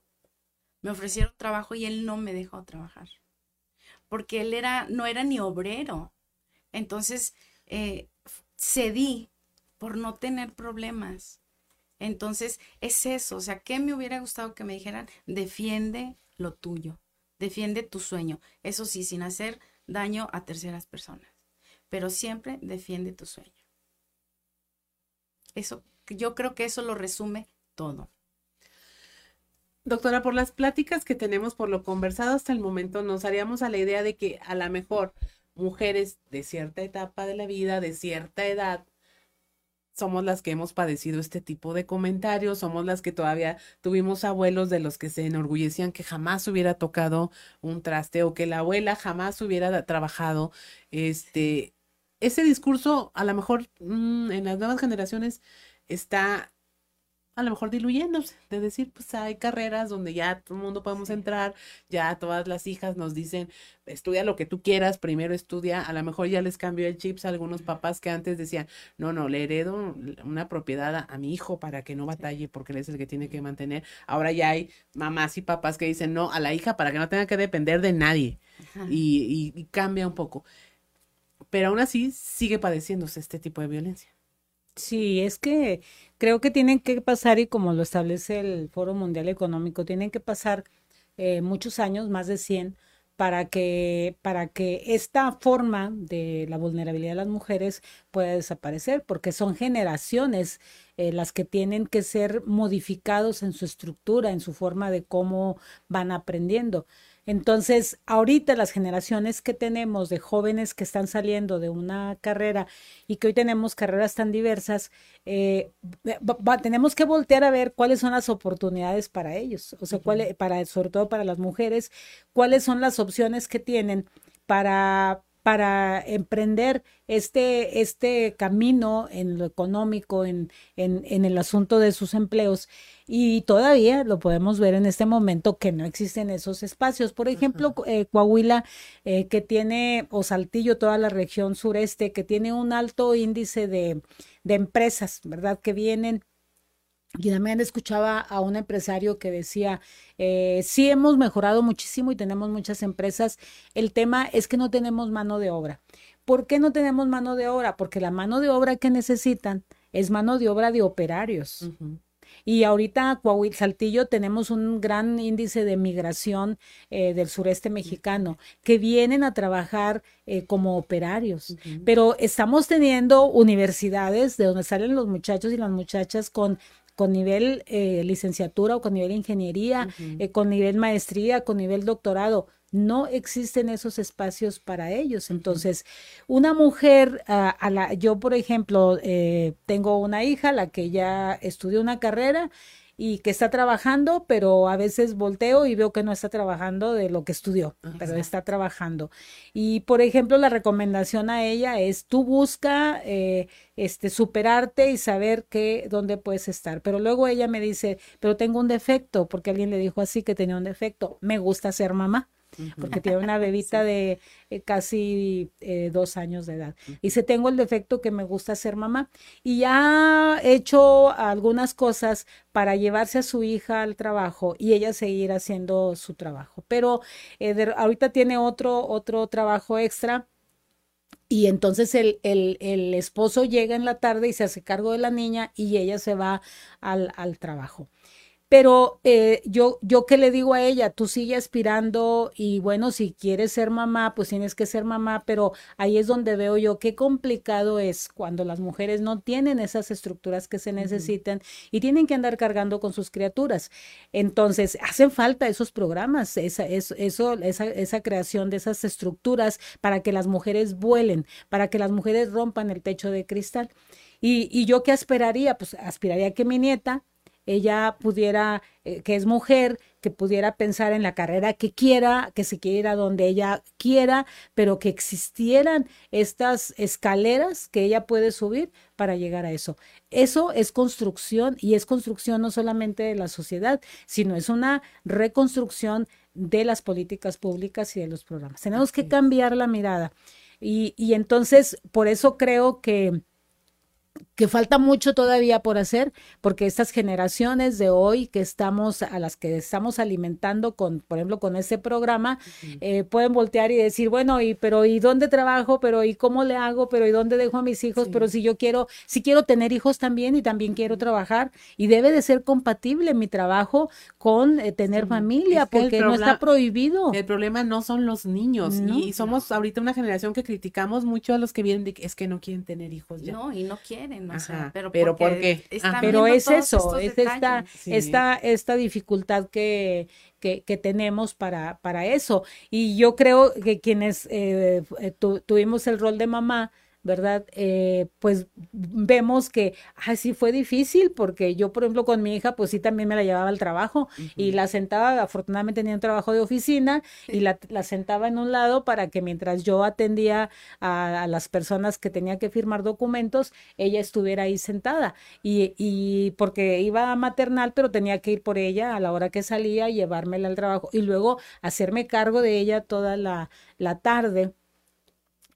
C: Me ofrecieron trabajo y él no me dejó trabajar, porque él era, no era ni obrero. Entonces, eh, cedí por no tener problemas. Entonces, es eso, o sea, ¿qué me hubiera gustado que me dijeran? Defiende lo tuyo, defiende tu sueño, eso sí, sin hacer daño a terceras personas, pero siempre defiende tu sueño. Eso, yo creo que eso lo resume todo.
A: Doctora, por las pláticas que tenemos, por lo conversado hasta el momento, nos haríamos a la idea de que a lo mejor mujeres de cierta etapa de la vida, de cierta edad, somos las que hemos padecido este tipo de comentarios, somos las que todavía tuvimos abuelos de los que se enorgullecían que jamás hubiera tocado un traste o que la abuela jamás hubiera trabajado. Este, ese discurso a lo mejor mm, en las nuevas generaciones está a lo mejor diluyéndose, de decir, pues hay carreras donde ya todo el mundo podemos entrar, ya todas las hijas nos dicen, estudia lo que tú quieras, primero estudia, a lo mejor ya les cambió el chips a algunos papás que antes decían, no, no, le heredo una propiedad a, mi hijo para que no batalle porque él es el que tiene que mantener. Ahora ya hay mamás y papás que dicen, no, a la hija para que no tenga que depender de nadie y, y cambia un poco. Pero aún así sigue padeciéndose este tipo de violencia.
B: Sí, es que creo que tienen que pasar, y como lo establece el Foro Mundial Económico, tienen que pasar eh, muchos años, más de 100, para que, para que esta forma de la vulnerabilidad de las mujeres pueda desaparecer, porque son generaciones eh, las que tienen que ser modificados en su estructura, en su forma de cómo van aprendiendo. Entonces, ahorita las generaciones que tenemos de jóvenes que están saliendo de una carrera y que hoy tenemos carreras tan diversas, eh, tenemos que voltear a ver cuáles son las oportunidades para ellos, o sea, para, sobre todo para las mujeres, cuáles son las opciones que tienen para para emprender este, este camino en lo económico, en, en, en, el asunto de sus empleos. Y todavía lo podemos ver en este momento que no existen esos espacios. Por ejemplo, eh, Coahuila, eh, que tiene, o Saltillo, toda la región sureste, que tiene un alto índice de, de empresas, ¿verdad? Que vienen y también escuchaba a un empresario que decía, eh, sí hemos mejorado muchísimo y tenemos muchas empresas, el tema es que no tenemos mano de obra. ¿Por qué no tenemos mano de obra? Porque la mano de obra que necesitan es mano de obra de operarios. Y ahorita Coahuila, Saltillo tenemos un gran índice de migración eh, del sureste mexicano que vienen a trabajar eh, como operarios. Pero estamos teniendo universidades de donde salen los muchachos y las muchachas con con nivel eh, licenciatura o con nivel ingeniería, eh, con nivel maestría, con nivel doctorado. No existen esos espacios para ellos. Entonces, una mujer, a la, yo por ejemplo, eh, tengo una hija, la que ya estudió una carrera y que está trabajando, pero a veces volteo y veo que no está trabajando de lo que estudió, pero está trabajando. Y por ejemplo, la recomendación a ella es tú busca eh, este superarte y saber qué dónde puedes estar. Pero luego ella me dice, pero tengo un defecto, porque alguien le dijo así que tenía un defecto. Me gusta ser mamá porque tiene una bebita de eh, casi eh, dos años de edad. Y Dice, tengo el defecto que me gusta ser mamá. Y ya ha hecho algunas cosas para llevarse a su hija al trabajo y ella seguir haciendo su trabajo. Pero eh, ahorita tiene otro, otro trabajo extra. Y entonces el, el, el, esposo llega en la tarde y se hace cargo de la niña y ella se va al, al trabajo. Pero eh, yo, yo qué le digo a ella, tú sigue aspirando y bueno, si quieres ser mamá, pues tienes que ser mamá, pero ahí es donde veo yo qué complicado es cuando las mujeres no tienen esas estructuras que se necesitan y tienen que andar cargando con sus criaturas. Entonces, hacen falta esos programas, esa, eso, esa, esa creación de esas estructuras para que las mujeres vuelen, para que las mujeres rompan el techo de cristal. Y, y yo qué aspiraría, pues aspiraría que mi nieta ella pudiera, eh, que es mujer, que pudiera pensar en la carrera que quiera, que se quiera donde ella quiera, pero que existieran estas escaleras que ella puede subir para llegar a eso. Eso es construcción y es construcción no solamente de la sociedad, sino es una reconstrucción de las políticas públicas y de los programas. Tenemos que cambiar la mirada. Y, y entonces, por eso creo que que falta mucho todavía por hacer, porque estas generaciones de hoy que estamos, a las que estamos alimentando con, por ejemplo, con este programa, eh, pueden voltear y decir, bueno, y pero ¿y dónde trabajo? Pero ¿y cómo le hago? Pero ¿y dónde dejo a mis hijos? Pero si yo quiero, si quiero tener hijos también y también quiero trabajar, y debe de ser compatible mi trabajo con eh, tener familia, porque no está prohibido.
A: El problema no son los niños, y somos ahorita una generación que criticamos mucho a los que vienen de es que no quieren tener hijos ya.
C: No, y no quieren
A: pero, pero ¿por qué?
B: pero es eso, es esta, esta, esta dificultad que, que, que, tenemos para, para eso. Y yo creo que quienes eh, eh tuvimos el rol de mamá, ¿verdad? Eh, pues vemos que así fue difícil porque yo, por ejemplo, con mi hija, pues sí también me la llevaba al trabajo y la sentaba, afortunadamente tenía un trabajo de oficina y la, la, sentaba en un lado para que mientras yo atendía a, a, las personas que tenía que firmar documentos, ella estuviera ahí sentada. Y, y porque iba a maternal, pero tenía que ir por ella a la hora que salía, llevármela al trabajo y luego hacerme cargo de ella toda la, la tarde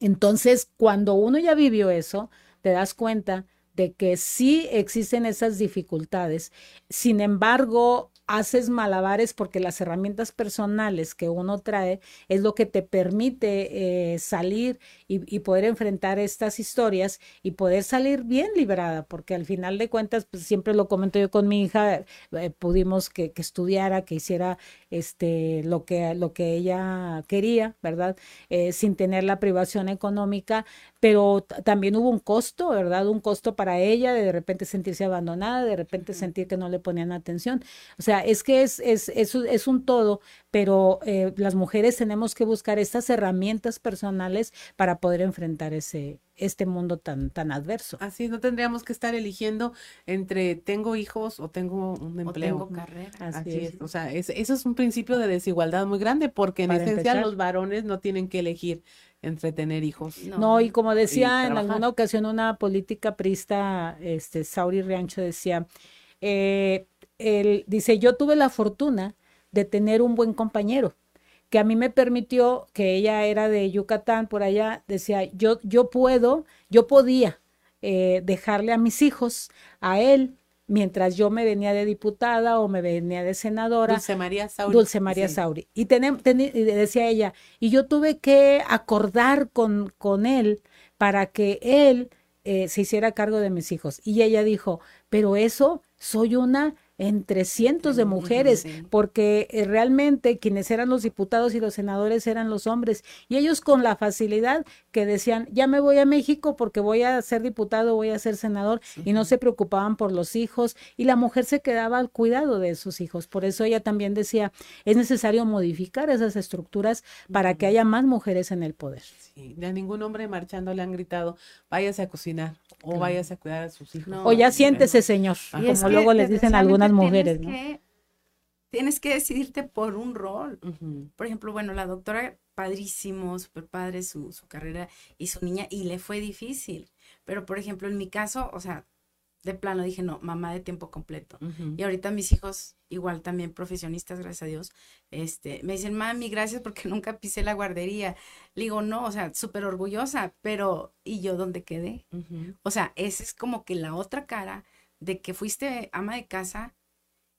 B: entonces, cuando uno ya vivió eso, te das cuenta de que sí existen esas dificultades. Sin embargo, haces malabares porque las herramientas personales que uno trae es lo que te permite eh, salir y, poder enfrentar estas historias y poder salir bien librada, porque al final de cuentas, pues, siempre lo comento yo con mi hija, eh, pudimos que, que, estudiara, que hiciera este, lo, que, lo que ella quería, ¿verdad? Eh, sin tener la privación económica, pero también hubo un costo, ¿verdad? Un costo para ella de de repente sentirse abandonada, de repente sentir que no le ponían atención. O sea, es que es, es, es, es un todo, pero eh, las mujeres tenemos que buscar estas herramientas personales para poder enfrentar ese, este mundo tan, tan adverso.
A: Así, no tendríamos que estar eligiendo entre tengo hijos o tengo un empleo.
C: O tengo carrera.
A: Así, es. O sea, eso es un principio de desigualdad muy grande porque en esencia los varones no tienen que elegir entretener hijos.
B: No, y como decía en alguna ocasión una política prista, este, Sauri Riancho decía, eh, él dice, yo tuve la fortuna de tener un buen compañero que a mí me permitió, que ella era de Yucatán, por allá, decía, yo, yo puedo, yo podía eh, dejarle a mis hijos, a él, mientras yo me venía de diputada o me venía de senadora,
A: Dulce María Sauri.
B: Dulce María
A: Sí.
B: Sauri. Y decía ella, y yo tuve que acordar con, con él para que él eh, se hiciera cargo de mis hijos. Y ella dijo, pero eso soy una entre cientos de mujeres, porque eh, realmente quienes eran los diputados y los senadores eran los hombres. Y ellos con la facilidad que decían, ya me voy a México porque voy a ser diputado, voy a ser senador, y no se preocupaban por los hijos, y la mujer se quedaba al cuidado de sus hijos. Por eso ella también decía, es necesario modificar esas estructuras para que haya más mujeres en el poder.
A: Sí, a ningún hombre marchando le han gritado, váyase a cocinar o váyase a cuidar a sus hijos.
C: No.
B: O ya siéntese, señor,
A: Y
B: como
C: es que
B: luego les dicen algunas mujeres,
C: desgraciadamente
B: ¿no?
C: tienes que- Tienes que decidirte por un rol. Por ejemplo, bueno, la doctora, padrísimo, súper padre su, su carrera y su niña, y le fue difícil. Pero, por ejemplo, en mi caso, o sea, de plano dije, no, mamá de tiempo completo. Y ahorita mis hijos, igual también profesionistas, gracias a Dios, este, me dicen, mami, gracias porque nunca pisé la guardería. Le digo, no, o sea, súper orgullosa, pero ¿y yo dónde quedé? O sea, esa es como que la otra cara de que fuiste ama de casa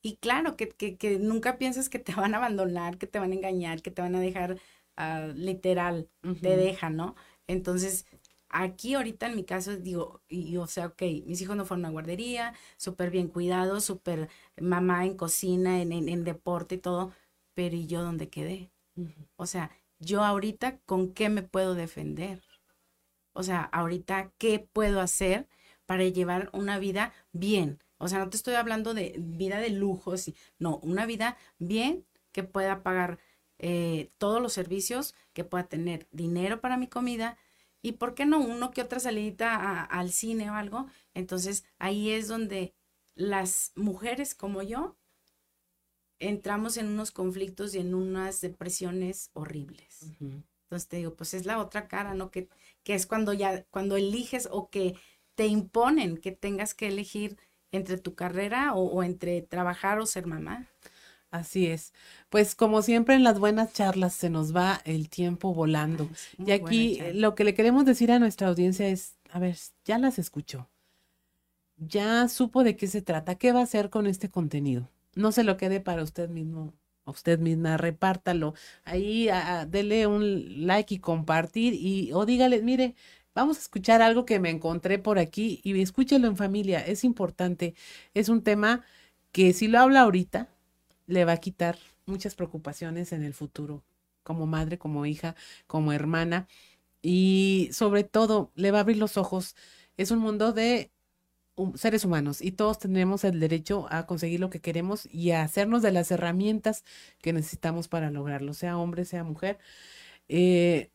C: y claro, que, que, que nunca piensas que te van a abandonar, que te van a engañar, que te van a dejar ah, literal, te dejan, ¿no? Entonces, aquí ahorita en mi caso digo, y, o sea, ok, mis hijos no fueron a guardería, súper bien cuidados, súper mamá en cocina, en, en, en deporte y todo, pero ¿y yo dónde quedé? O sea, yo ahorita, ¿con qué me puedo defender? O sea, ahorita, ¿qué puedo hacer para llevar una vida bien? O sea, no te estoy hablando de vida de lujos, no, una vida bien que pueda pagar eh, todos los servicios, que pueda tener dinero para mi comida y, ¿por qué no? Uno que otra salidita a- al cine o algo. Entonces, ahí es donde las mujeres como yo entramos en unos conflictos y en unas depresiones horribles. Entonces te digo, pues es la otra cara, ¿no? Que, que es cuando ya, cuando eliges o que te imponen que tengas que elegir entre tu carrera o, o entre trabajar o ser mamá.
A: Así es. Pues como siempre en las buenas charlas se nos va el tiempo volando.
C: Muy
A: Y aquí eh, lo que le queremos decir a nuestra audiencia es, a ver, ya las escuchó. Ya supo de qué se trata, qué va a hacer con este contenido. No se lo quede para usted mismo, a usted misma, repártalo. Ahí a- a- dele un like y compartir y o dígale, mire, vamos a escuchar algo que me encontré por aquí y escúchelo en familia, es importante. Es un tema que si lo habla ahorita, le va a quitar muchas preocupaciones en el futuro, como madre, como hija, como hermana, y sobre todo le va a abrir los ojos. Es un mundo de seres humanos y todos tenemos el derecho a conseguir lo que queremos y a hacernos de las herramientas que necesitamos para lograrlo, sea hombre, sea mujer. Eh,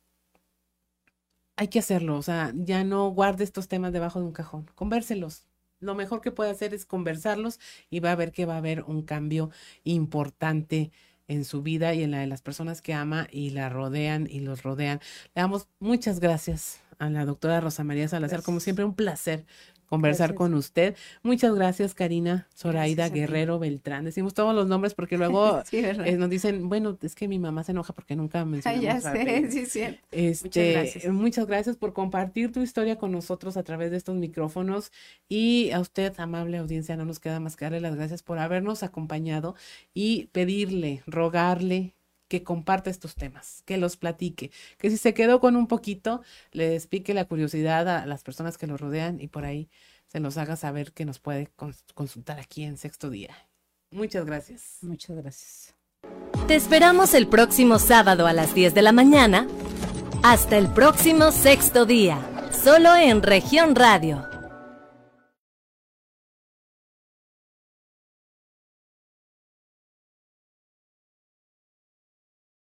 A: hay que hacerlo, o sea, ya no guarde estos temas debajo de un cajón, convérselos. Lo mejor que puede hacer es conversarlos y va a ver que va a haber un cambio importante en su vida y en la de las personas que ama y la rodean y los rodean. Le damos muchas gracias a la doctora Rosa María Salazar, como siempre un placer conversar
B: Gracias.
A: con usted. Muchas gracias, Karina Zoraida
C: Gracias.
A: Guerrero Beltrán. Decimos todos los nombres porque luego eh, nos dicen, bueno, es que mi mamá se enoja porque nunca
C: Ay,
A: mencionamos
C: ya
A: su
C: sé,
A: apellido".
C: sí, sí.
A: Este,
C: gracias.
A: muchas gracias por compartir tu historia con nosotros a través de estos micrófonos y a usted, amable audiencia, no nos queda más que darle las gracias por habernos acompañado y pedirle, rogarle que comparta estos temas, que los platique, que si se quedó con un poquito, les pique la curiosidad a las personas que lo rodean y por ahí se nos haga saber que nos puede cons- consultar aquí en sexto día. Muchas gracias.
B: Muchas gracias.
E: Te esperamos el próximo sábado a las 10 de la mañana. Hasta el próximo sexto día, solo en región radio